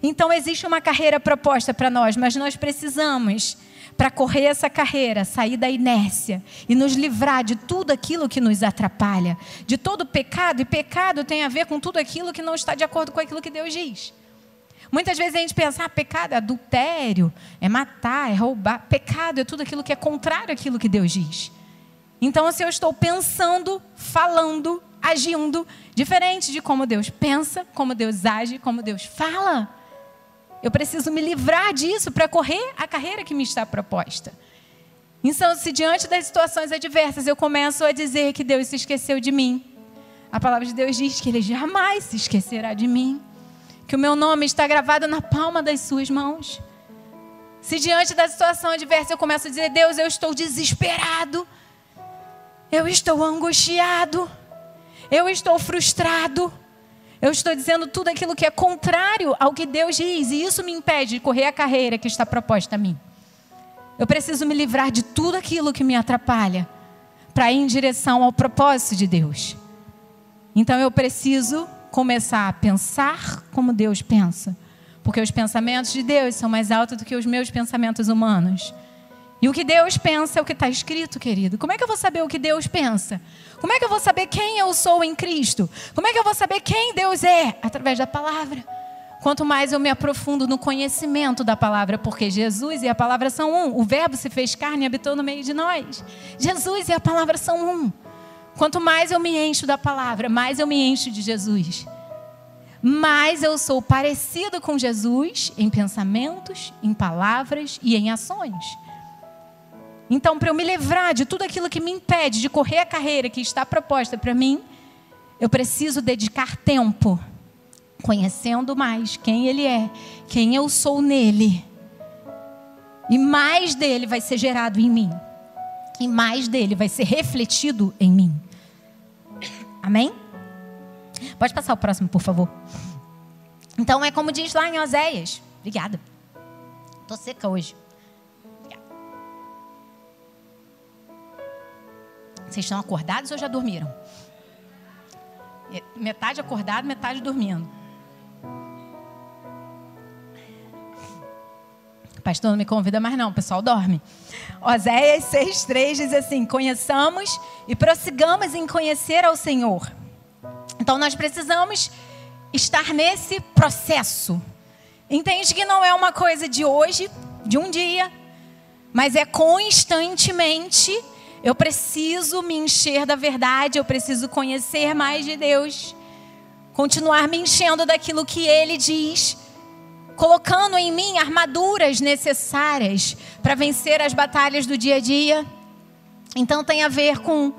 Então existe uma carreira proposta para nós, mas nós precisamos para correr essa carreira, sair da inércia e nos livrar de tudo aquilo que nos atrapalha, de todo pecado, e pecado tem a ver com tudo aquilo que não está de acordo com aquilo que Deus diz. Muitas vezes a gente pensa, ah, pecado é adultério, é matar, é roubar. Pecado é tudo aquilo que é contrário àquilo que Deus diz. Então, se eu estou pensando, falando, agindo diferente de como Deus pensa, como Deus age, como Deus fala, eu preciso me livrar disso para correr a carreira que me está proposta. Então, se diante das situações adversas eu começo a dizer que Deus se esqueceu de mim, a palavra de Deus diz que Ele jamais se esquecerá de mim que o meu nome está gravado na palma das suas mãos. Se diante da situação adversa eu começo a dizer, Deus, eu estou desesperado, eu estou angustiado, eu estou frustrado, eu estou dizendo tudo aquilo que é contrário ao que Deus diz, e isso me impede de correr a carreira que está proposta a mim. Eu preciso me livrar de tudo aquilo que me atrapalha para ir em direção ao propósito de Deus. Então eu preciso começar a pensar como Deus pensa. Porque os pensamentos de Deus são mais altos do que os meus pensamentos humanos. E o que Deus pensa é o que está escrito, querido. Como é que eu vou saber o que Deus pensa? Como é que eu vou saber quem eu sou em Cristo? Como é que eu vou saber quem Deus é? Através da palavra. quanto mais eu me aprofundo no conhecimento da palavra, porque Jesus e a palavra são um. O Verbo se fez carne e habitou no meio de nós. Jesus e a palavra são um. Quanto mais eu me encho da palavra, mais eu me encho de Jesus. Mais eu sou parecido com Jesus em pensamentos, em palavras e em ações. Então, para eu me livrar de tudo aquilo que me impede de correr a carreira que está proposta para mim, eu preciso dedicar tempo conhecendo mais quem Ele é, quem eu sou nele. E mais dele vai ser gerado em mim. E mais dele vai ser refletido em mim. Amém? Pode passar o próximo, por favor. Então é como diz lá em Oséias. Obrigada. Estou seca hoje. Vocês estão acordados ou já dormiram? Metade acordado, metade dormindo. Pastor não me convida mais não, o pessoal dorme. Oséias 6,3 diz assim: Conheçamos e prossigamos em conhecer ao Senhor. Então nós precisamos estar nesse processo. Entende que não é uma coisa de hoje, de um dia, mas é constantemente. Eu preciso me encher da verdade, eu preciso conhecer mais de Deus, continuar me enchendo daquilo que Ele diz colocando em mim armaduras necessárias para vencer as batalhas do dia a dia. Então tem a ver com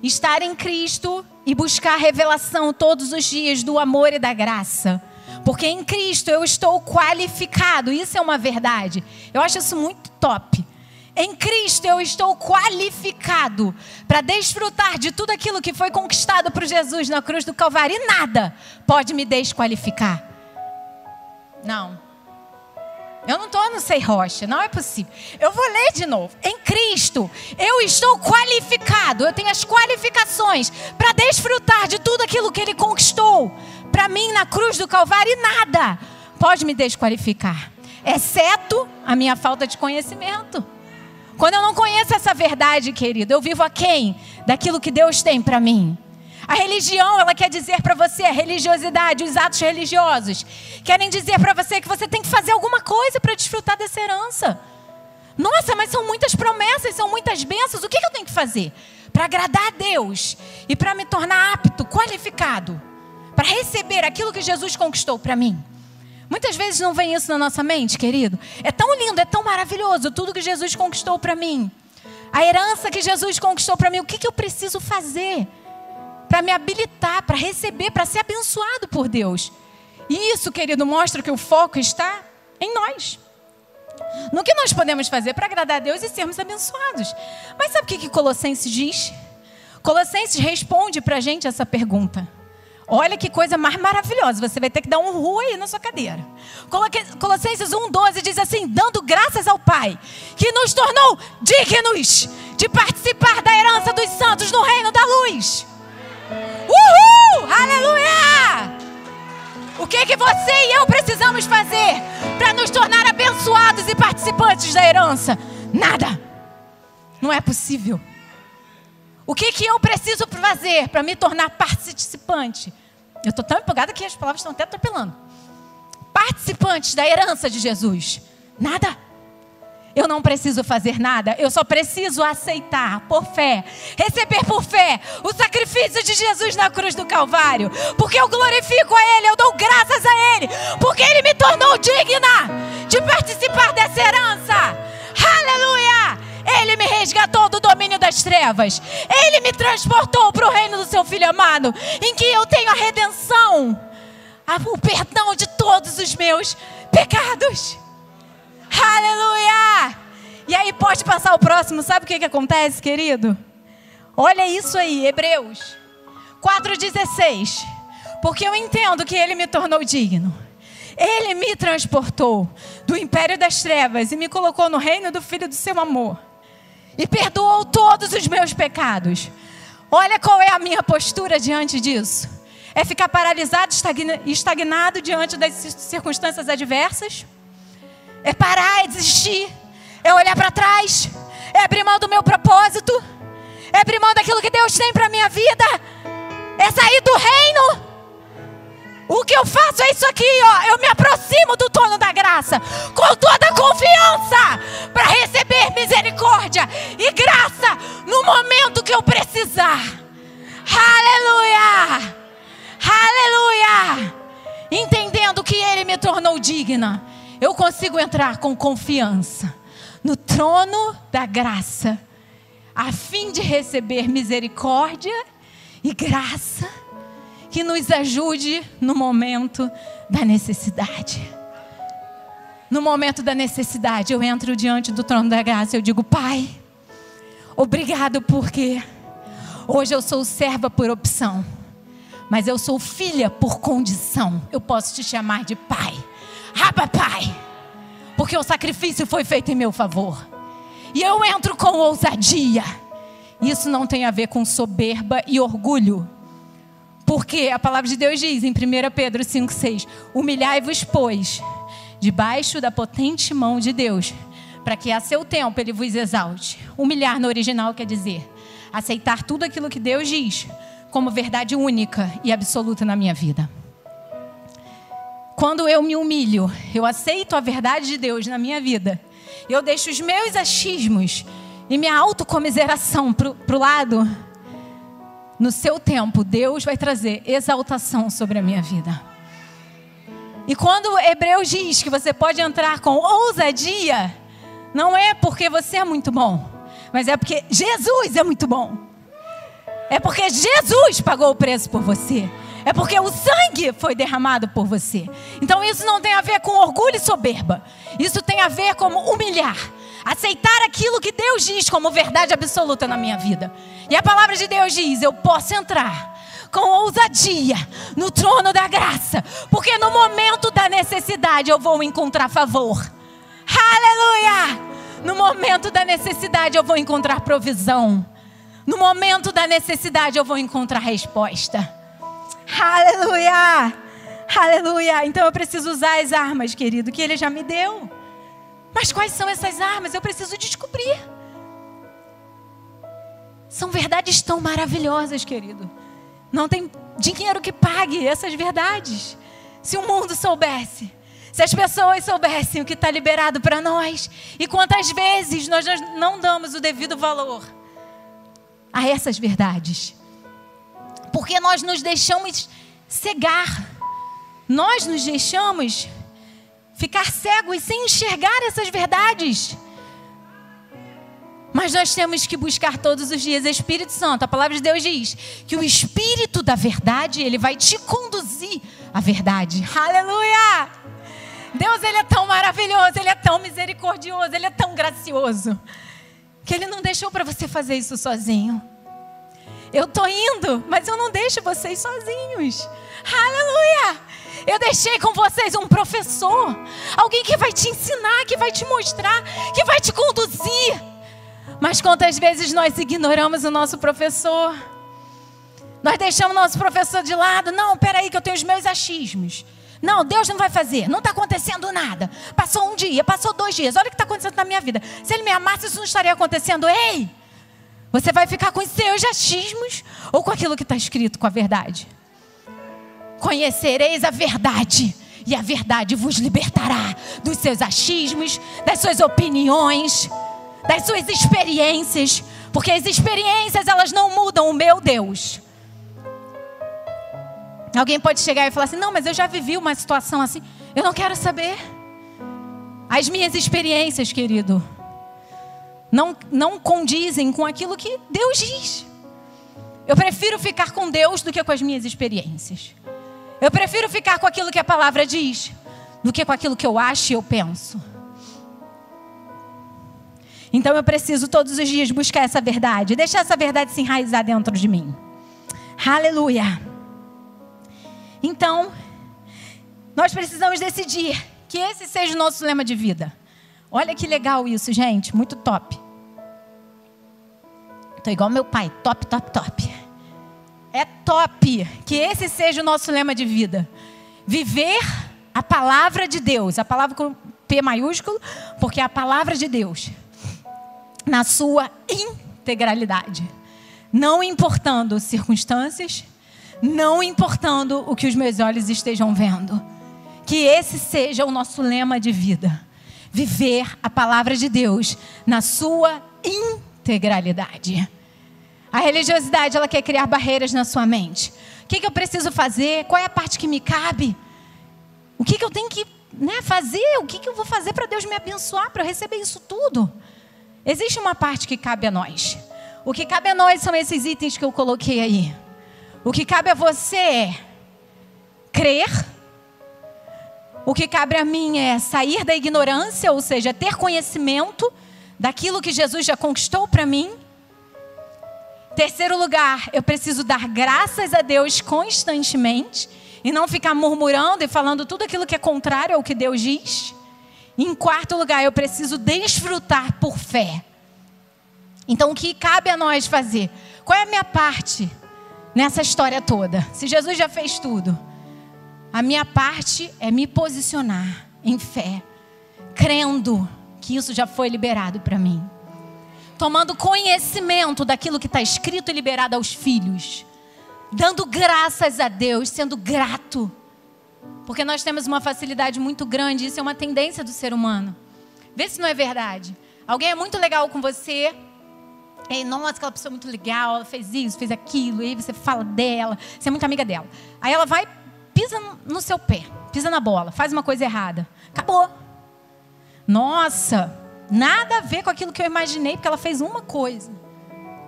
estar em Cristo e buscar revelação todos os dias do amor e da graça. Porque em Cristo eu estou qualificado, isso é uma verdade. Eu acho isso muito top. Em Cristo eu estou qualificado para desfrutar de tudo aquilo que foi conquistado por Jesus na cruz do Calvário e nada pode me desqualificar. Não. Eu não estou no Sei Rocha, não é possível. Eu vou ler de novo. Em Cristo, eu estou qualificado, eu tenho as qualificações para desfrutar de tudo aquilo que Ele conquistou para mim na cruz do Calvário e nada pode me desqualificar, exceto a minha falta de conhecimento. Quando eu não conheço essa verdade, querido, eu vivo a quem? Daquilo que Deus tem para mim. A religião, ela quer dizer para você, a religiosidade, os atos religiosos, querem dizer para você que você tem que fazer alguma coisa para desfrutar dessa herança. Nossa, mas são muitas promessas, são muitas bênçãos. O que, eu tenho que fazer? Para agradar a Deus e para me tornar apto, qualificado, para receber aquilo que Jesus conquistou para mim. Muitas vezes não vem isso na nossa mente, querido. É tão lindo, é tão maravilhoso tudo que Jesus conquistou para mim. A herança que Jesus conquistou para mim, o que, que eu preciso fazer? Para me habilitar, para receber, para ser abençoado por Deus. E isso, querido, mostra que o foco está em nós. No que nós podemos fazer para agradar a Deus e sermos abençoados. Mas sabe o que, que Colossenses diz? Colossenses responde para a gente essa pergunta. Olha que coisa mais maravilhosa. Você vai ter que dar um ru aí na sua cadeira. Colossenses 1,12 diz assim: dando graças ao Pai, que nos tornou dignos de participar da herança dos santos no reino da luz. Uhul! Aleluia! O que que você e eu precisamos fazer para nos tornar abençoados e participantes da herança? Nada. Não é possível. O que que eu preciso fazer para me tornar participante? Eu estou tão empolgada que as palavras estão até atropelando. Participantes da herança de Jesus. Nada. Eu não preciso fazer nada, eu só preciso aceitar por fé, receber por fé o sacrifício de Jesus na cruz do Calvário, porque eu glorifico a Ele, eu dou graças a Ele, porque Ele me tornou digna de participar dessa herança. Aleluia! Ele me resgatou do domínio das trevas, Ele me transportou para o reino do Seu Filho amado, em que eu tenho a redenção, o perdão de todos os meus pecados. Aleluia! E aí pode passar o próximo, sabe o que, que acontece, querido? Olha isso aí, Hebreus 4,16. Porque eu entendo que Ele me tornou digno. Ele me transportou do império das trevas e me colocou no reino do Filho do seu amor. E perdoou todos os meus pecados. Olha qual é a minha postura diante disso. É ficar paralisado, estagnado diante das circunstâncias adversas? É parar, é desistir, é olhar para trás, é abrir mão do meu propósito, é abrir mão daquilo que Deus tem para minha vida, é sair do reino. O que eu faço é isso aqui, ó. Eu me aproximo do trono da graça com toda a confiança para receber misericórdia e graça no momento que eu precisar. Aleluia! Aleluia! Entendendo que Ele me tornou digna, eu consigo entrar com confiança no trono da graça, a fim de receber misericórdia e graça que nos ajude no momento da necessidade. No momento da necessidade, eu entro diante do trono da graça, eu digo: Pai, obrigado porque hoje eu sou serva por opção, mas eu sou filha por condição. Eu posso te chamar de pai. Raba, pai porque o sacrifício foi feito em meu favor. E eu entro com ousadia. Isso não tem a ver com soberba e orgulho. Porque a palavra de Deus diz em 1 Pedro 5,6: Humilhai-vos, pois, debaixo da potente mão de Deus, para que a seu tempo ele vos exalte. Humilhar no original quer dizer aceitar tudo aquilo que Deus diz como verdade única e absoluta na minha vida. Quando eu me humilho, eu aceito a verdade de Deus na minha vida, eu deixo os meus achismos e minha autocomiseração para o lado, no seu tempo, Deus vai trazer exaltação sobre a minha vida. E quando Hebreus diz que você pode entrar com ousadia, não é porque você é muito bom, mas é porque Jesus é muito bom. É porque Jesus pagou o preço por você. É porque o sangue foi derramado por você. Então isso não tem a ver com orgulho e soberba. Isso tem a ver com humilhar. Aceitar aquilo que Deus diz como verdade absoluta na minha vida. E a palavra de Deus diz: eu posso entrar com ousadia no trono da graça, porque no momento da necessidade eu vou encontrar favor. Aleluia! No momento da necessidade eu vou encontrar provisão. No momento da necessidade eu vou encontrar resposta. Aleluia! Aleluia! Então eu preciso usar as armas, querido, que Ele já me deu. Mas quais são essas armas? Eu preciso descobrir. São verdades tão maravilhosas, querido. Não tem dinheiro que pague essas verdades. Se o mundo soubesse, se as pessoas soubessem o que está liberado para nós e quantas vezes nós não damos o devido valor a essas verdades porque nós nos deixamos cegar, nós nos deixamos ficar cegos sem enxergar essas verdades. Mas nós temos que buscar todos os dias o Espírito Santo. A palavra de Deus diz que o Espírito da verdade, ele vai te conduzir à verdade. Aleluia! Deus, ele é tão maravilhoso, ele é tão misericordioso, ele é tão gracioso, que ele não deixou para você fazer isso sozinho. Eu estou indo, mas eu não deixo vocês sozinhos. Aleluia! Eu deixei com vocês um professor, alguém que vai te ensinar, que vai te mostrar, que vai te conduzir. Mas quantas vezes nós ignoramos o nosso professor? Nós deixamos o nosso professor de lado. Não, peraí, que eu tenho os meus achismos. Não, Deus não vai fazer, não está acontecendo nada. Passou um dia, passou dois dias, olha o que está acontecendo na minha vida. Se ele me amasse, isso não estaria acontecendo. Ei! Você vai ficar com os seus achismos ou com aquilo que está escrito, com a verdade? Conhecereis a verdade, e a verdade vos libertará dos seus achismos, das suas opiniões, das suas experiências, porque as experiências elas não mudam o meu Deus. Alguém pode chegar e falar assim: não, mas eu já vivi uma situação assim, eu não quero saber. As minhas experiências, querido, não, não condizem com aquilo que Deus diz. Eu prefiro ficar com Deus do que com as minhas experiências. Eu prefiro ficar com aquilo que a palavra diz do que com aquilo que eu acho e eu penso. Então eu preciso todos os dias buscar essa verdade, deixar essa verdade se enraizar dentro de mim. Aleluia. Então, nós precisamos decidir que esse seja o nosso lema de vida. Olha que legal isso, gente, muito top. Estou igual meu pai, top, top, top. É top que esse seja o nosso lema de vida. Viver a palavra de Deus, a palavra com P maiúsculo, porque é a palavra de Deus, na sua integralidade. Não importando circunstâncias, não importando o que os meus olhos estejam vendo. Que esse seja o nosso lema de vida. Viver a palavra de Deus na sua integralidade. A religiosidade, ela quer criar barreiras na sua mente. O que, que eu preciso fazer? Qual é a parte que me cabe? O que, que eu tenho que né, fazer? O que, que eu vou fazer para Deus me abençoar, para eu receber isso tudo? Existe uma parte que cabe a nós. O que cabe a nós são esses itens que eu coloquei aí. O que cabe a você é crer. O que cabe a mim é sair da ignorância, ou seja, ter conhecimento daquilo que Jesus já conquistou para mim. Terceiro lugar, eu preciso dar graças a Deus constantemente e não ficar murmurando e falando tudo aquilo que é contrário ao que Deus diz. Em quarto lugar, eu preciso desfrutar por fé. Então, o que cabe a nós fazer? Qual é a minha parte nessa história toda? Se Jesus já fez tudo, a minha parte é me posicionar em fé, crendo que isso já foi liberado para mim, tomando conhecimento daquilo que está escrito e liberado aos filhos dando graças a Deus, sendo grato. Porque nós temos uma facilidade muito grande, isso é uma tendência do ser humano. Vê se não é verdade. Alguém é muito legal com você, e nossa, aquela pessoa é muito legal, ela fez isso, fez aquilo, e aí você fala dela, você é muito amiga dela. Aí ela vai, pisa no seu pé, pisa na bola, faz uma coisa errada. Acabou. Nossa, nada a ver com aquilo que eu imaginei, porque ela fez uma coisa.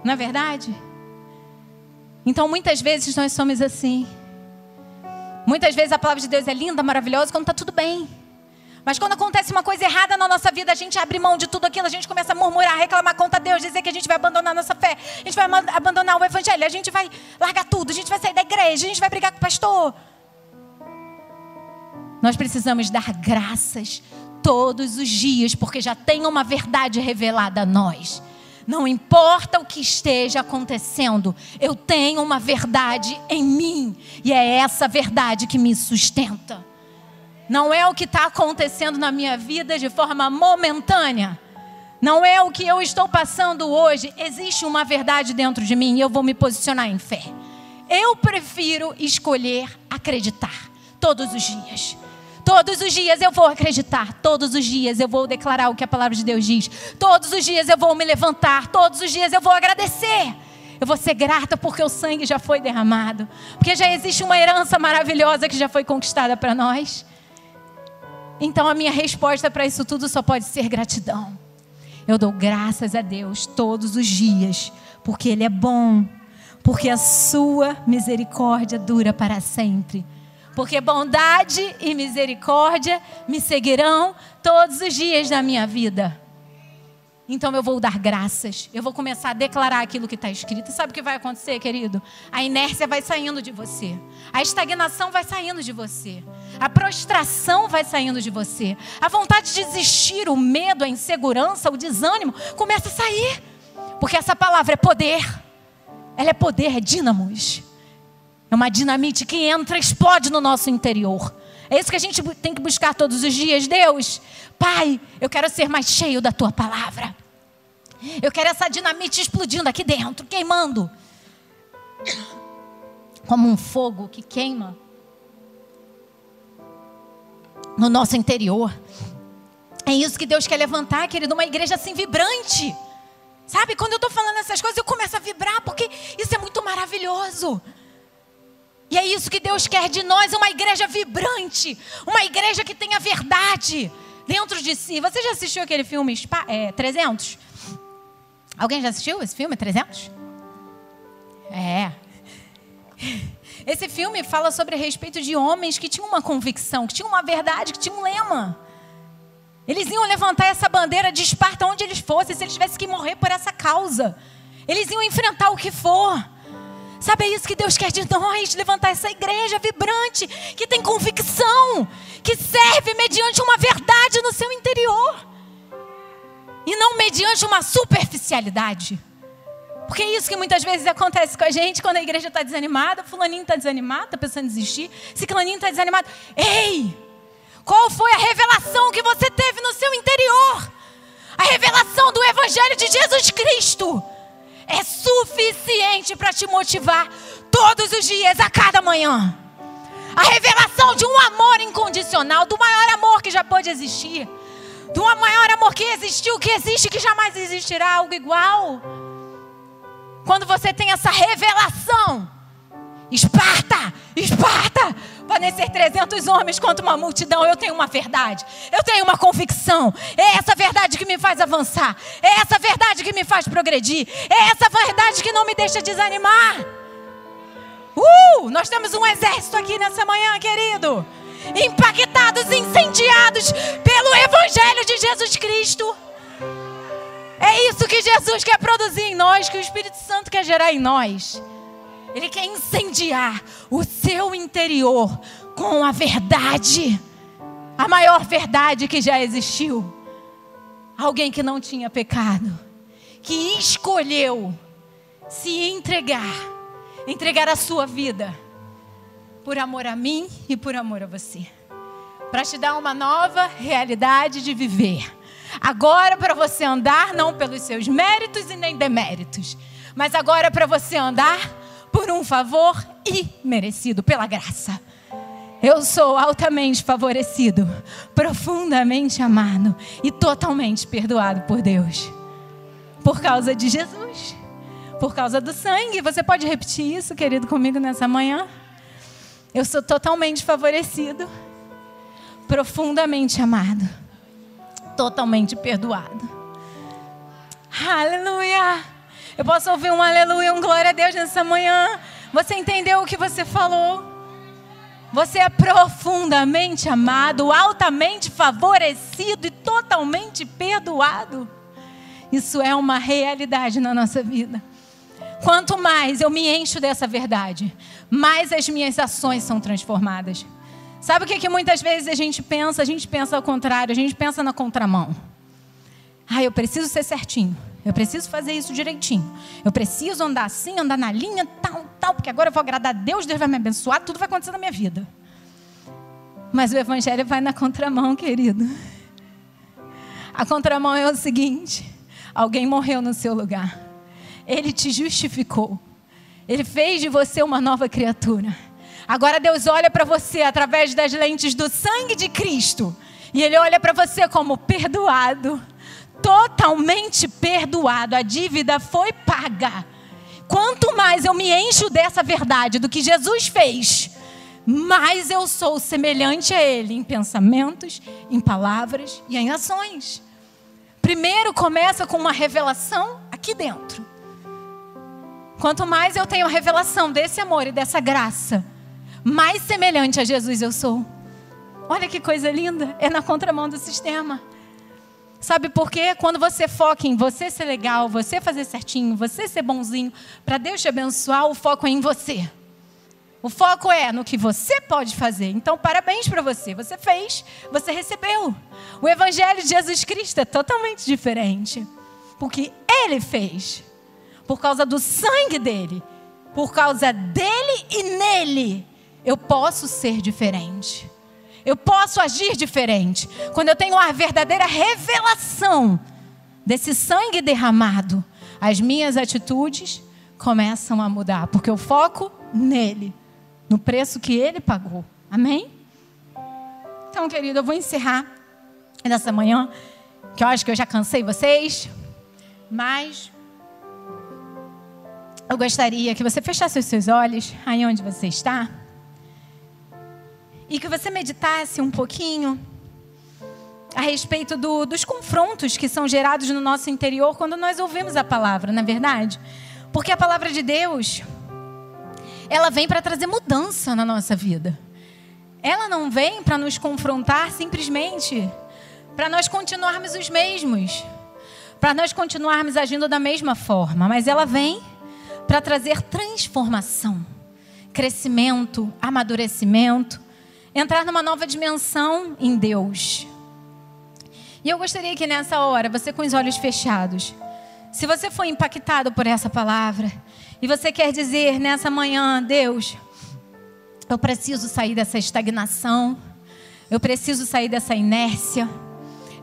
Não é verdade? Então, muitas vezes nós somos assim. Muitas vezes a palavra de Deus é linda, maravilhosa, quando está tudo bem. Mas quando acontece uma coisa errada na nossa vida, a gente abre mão de tudo aquilo, a gente começa a murmurar, reclamar contra Deus, dizer que a gente vai abandonar a nossa fé, a gente vai abandonar o evangelho, a gente vai largar tudo, a gente vai sair da igreja, a gente vai brigar com o pastor. Nós precisamos dar graças todos os dias, porque já tem uma verdade revelada a nós. Não importa o que esteja acontecendo, eu tenho uma verdade em mim e é essa verdade que me sustenta. Não é o que está acontecendo na minha vida de forma momentânea. Não é o que eu estou passando hoje. Existe uma verdade dentro de mim e eu vou me posicionar em fé. Eu prefiro escolher acreditar todos os dias. Todos os dias eu vou acreditar, todos os dias eu vou declarar o que a palavra de Deus diz, todos os dias eu vou me levantar, todos os dias eu vou agradecer. Eu vou ser grata porque o sangue já foi derramado, porque já existe uma herança maravilhosa que já foi conquistada para nós. Então a minha resposta para isso tudo só pode ser gratidão. Eu dou graças a Deus todos os dias, porque Ele é bom, porque a Sua misericórdia dura para sempre porque bondade e misericórdia me seguirão todos os dias da minha vida. Então eu vou dar graças, eu vou começar a declarar aquilo que está escrito. Sabe o que vai acontecer, querido? A inércia vai saindo de você, a estagnação vai saindo de você, a prostração vai saindo de você, a vontade de desistir, o medo, a insegurança, o desânimo começa a sair, porque essa palavra é poder, ela é poder, é dínamos. É uma dinamite que entra, explode no nosso interior. É isso que a gente tem que buscar todos os dias. Deus, Pai, eu quero ser mais cheio da tua palavra. Eu quero essa dinamite explodindo aqui dentro, queimando. Como um fogo que queima no nosso interior. É isso que Deus quer levantar, querido, uma igreja assim vibrante. Sabe, quando eu estou falando essas coisas, eu começo a vibrar, porque isso é muito maravilhoso. E é isso que Deus quer de nós, uma igreja vibrante, uma igreja que tenha verdade dentro de si. Você já assistiu aquele filme é, 300? Alguém já assistiu esse filme 300? É. Esse filme fala sobre a respeito de homens que tinham uma convicção, que tinham uma verdade, que tinham um lema. Eles iam levantar essa bandeira de Esparta onde eles fossem, se eles tivessem que morrer por essa causa. Eles iam enfrentar o que for. Sabe, é isso que Deus quer de nós: levantar essa igreja vibrante, que tem convicção, que serve mediante uma verdade no seu interior, e não mediante uma superficialidade. Porque é isso que muitas vezes acontece com a gente quando a igreja está desanimada, fulaninho está desanimado, está pensando em desistir, ciclaninho está desanimado. Ei, qual foi a revelação que você teve no seu interior? A revelação do Evangelho de Jesus Cristo é suficiente para te motivar todos os dias, a cada manhã. A revelação de um amor incondicional, do maior amor que já pode existir, do maior amor que existiu, que existe, que jamais existirá algo igual. Quando você tem essa revelação, Esparta, Esparta, podem ser 300 homens contra uma multidão. Eu tenho uma verdade, eu tenho uma convicção. É essa verdade que me faz avançar, é essa verdade que me faz progredir, é essa verdade que não me deixa desanimar. Uh, nós temos um exército aqui nessa manhã, querido. Impactados, incendiados pelo Evangelho de Jesus Cristo. É isso que Jesus quer produzir em nós, que o Espírito Santo quer gerar em nós. Ele quer incendiar o seu interior com a verdade, a maior verdade que já existiu. Alguém que não tinha pecado, que escolheu se entregar entregar a sua vida por amor a mim e por amor a você. Para te dar uma nova realidade de viver. Agora para você andar não pelos seus méritos e nem deméritos, mas agora para você andar por um favor imerecido pela graça. Eu sou altamente favorecido, profundamente amado e totalmente perdoado por Deus. Por causa de Jesus por causa do sangue. Você pode repetir isso, querido, comigo nessa manhã? Eu sou totalmente favorecido, profundamente amado, totalmente perdoado. Aleluia! Eu posso ouvir um aleluia, um glória a Deus nessa manhã. Você entendeu o que você falou? Você é profundamente amado, altamente favorecido e totalmente perdoado. Isso é uma realidade na nossa vida. Quanto mais eu me encho dessa verdade, mais as minhas ações são transformadas. Sabe o que, que muitas vezes a gente pensa? A gente pensa ao contrário, a gente pensa na contramão. Ah, eu preciso ser certinho. Eu preciso fazer isso direitinho. Eu preciso andar assim, andar na linha, tal, tal, porque agora eu vou agradar a Deus, Deus vai me abençoar, tudo vai acontecer na minha vida. Mas o Evangelho vai na contramão, querido. A contramão é o seguinte: alguém morreu no seu lugar. Ele te justificou. Ele fez de você uma nova criatura. Agora Deus olha para você através das lentes do sangue de Cristo. E Ele olha para você como perdoado. Totalmente perdoado. A dívida foi paga. Quanto mais eu me encho dessa verdade, do que Jesus fez, mais eu sou semelhante a Ele em pensamentos, em palavras e em ações. Primeiro começa com uma revelação aqui dentro. Quanto mais eu tenho a revelação desse amor e dessa graça, mais semelhante a Jesus eu sou. Olha que coisa linda, é na contramão do sistema. Sabe por quê? Quando você foca em você ser legal, você fazer certinho, você ser bonzinho, para Deus te abençoar, o foco é em você. O foco é no que você pode fazer. Então, parabéns para você. Você fez, você recebeu. O Evangelho de Jesus Cristo é totalmente diferente. Porque Ele fez por causa do sangue dele, por causa dele e nele, eu posso ser diferente. Eu posso agir diferente. Quando eu tenho a verdadeira revelação desse sangue derramado, as minhas atitudes começam a mudar, porque eu foco nele, no preço que ele pagou. Amém? Então, querido, eu vou encerrar nessa manhã, que eu acho que eu já cansei vocês, mas eu gostaria que você fechasse os seus olhos aí onde você está e que você meditasse um pouquinho a respeito do, dos confrontos que são gerados no nosso interior quando nós ouvimos a palavra, na é verdade? Porque a palavra de Deus, ela vem para trazer mudança na nossa vida. Ela não vem para nos confrontar simplesmente para nós continuarmos os mesmos, para nós continuarmos agindo da mesma forma, mas ela vem para trazer transformação, crescimento, amadurecimento, entrar numa nova dimensão em Deus. E eu gostaria que nessa hora, você com os olhos fechados, se você foi impactado por essa palavra, e você quer dizer nessa manhã, Deus, eu preciso sair dessa estagnação, eu preciso sair dessa inércia,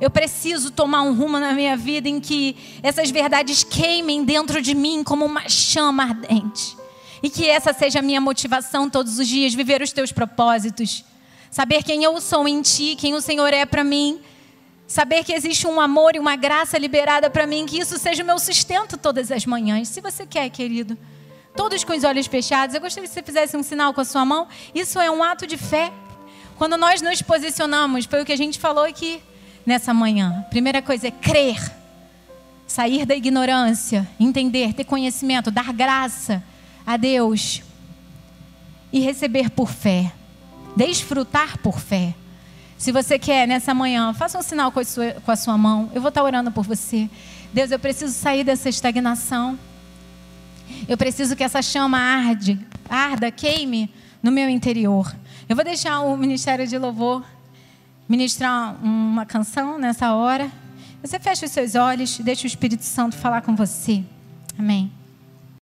Eu preciso tomar um rumo na minha vida em que essas verdades queimem dentro de mim como uma chama ardente. E que essa seja a minha motivação todos os dias, viver os teus propósitos. Saber quem eu sou em ti, quem o Senhor é para mim. Saber que existe um amor e uma graça liberada para mim, que isso seja o meu sustento todas as manhãs. Se você quer, querido. Todos com os olhos fechados. Eu gostaria que você fizesse um sinal com a sua mão. Isso é um ato de fé. Quando nós nos posicionamos, foi o que a gente falou aqui nessa manhã. Primeira coisa é crer, sair da ignorância, entender, ter conhecimento, dar graça a Deus e receber por fé, desfrutar por fé. Se você quer nessa manhã, faça um sinal com a sua, com a sua mão. Eu vou estar orando por você. Deus, eu preciso sair dessa estagnação. Eu preciso que essa chama arde, arda, queime no meu interior. Eu vou deixar o Ministério de Louvor ministrar uma canção nessa hora. Você fecha os seus olhos, deixa o Espírito Santo falar com você. Amém.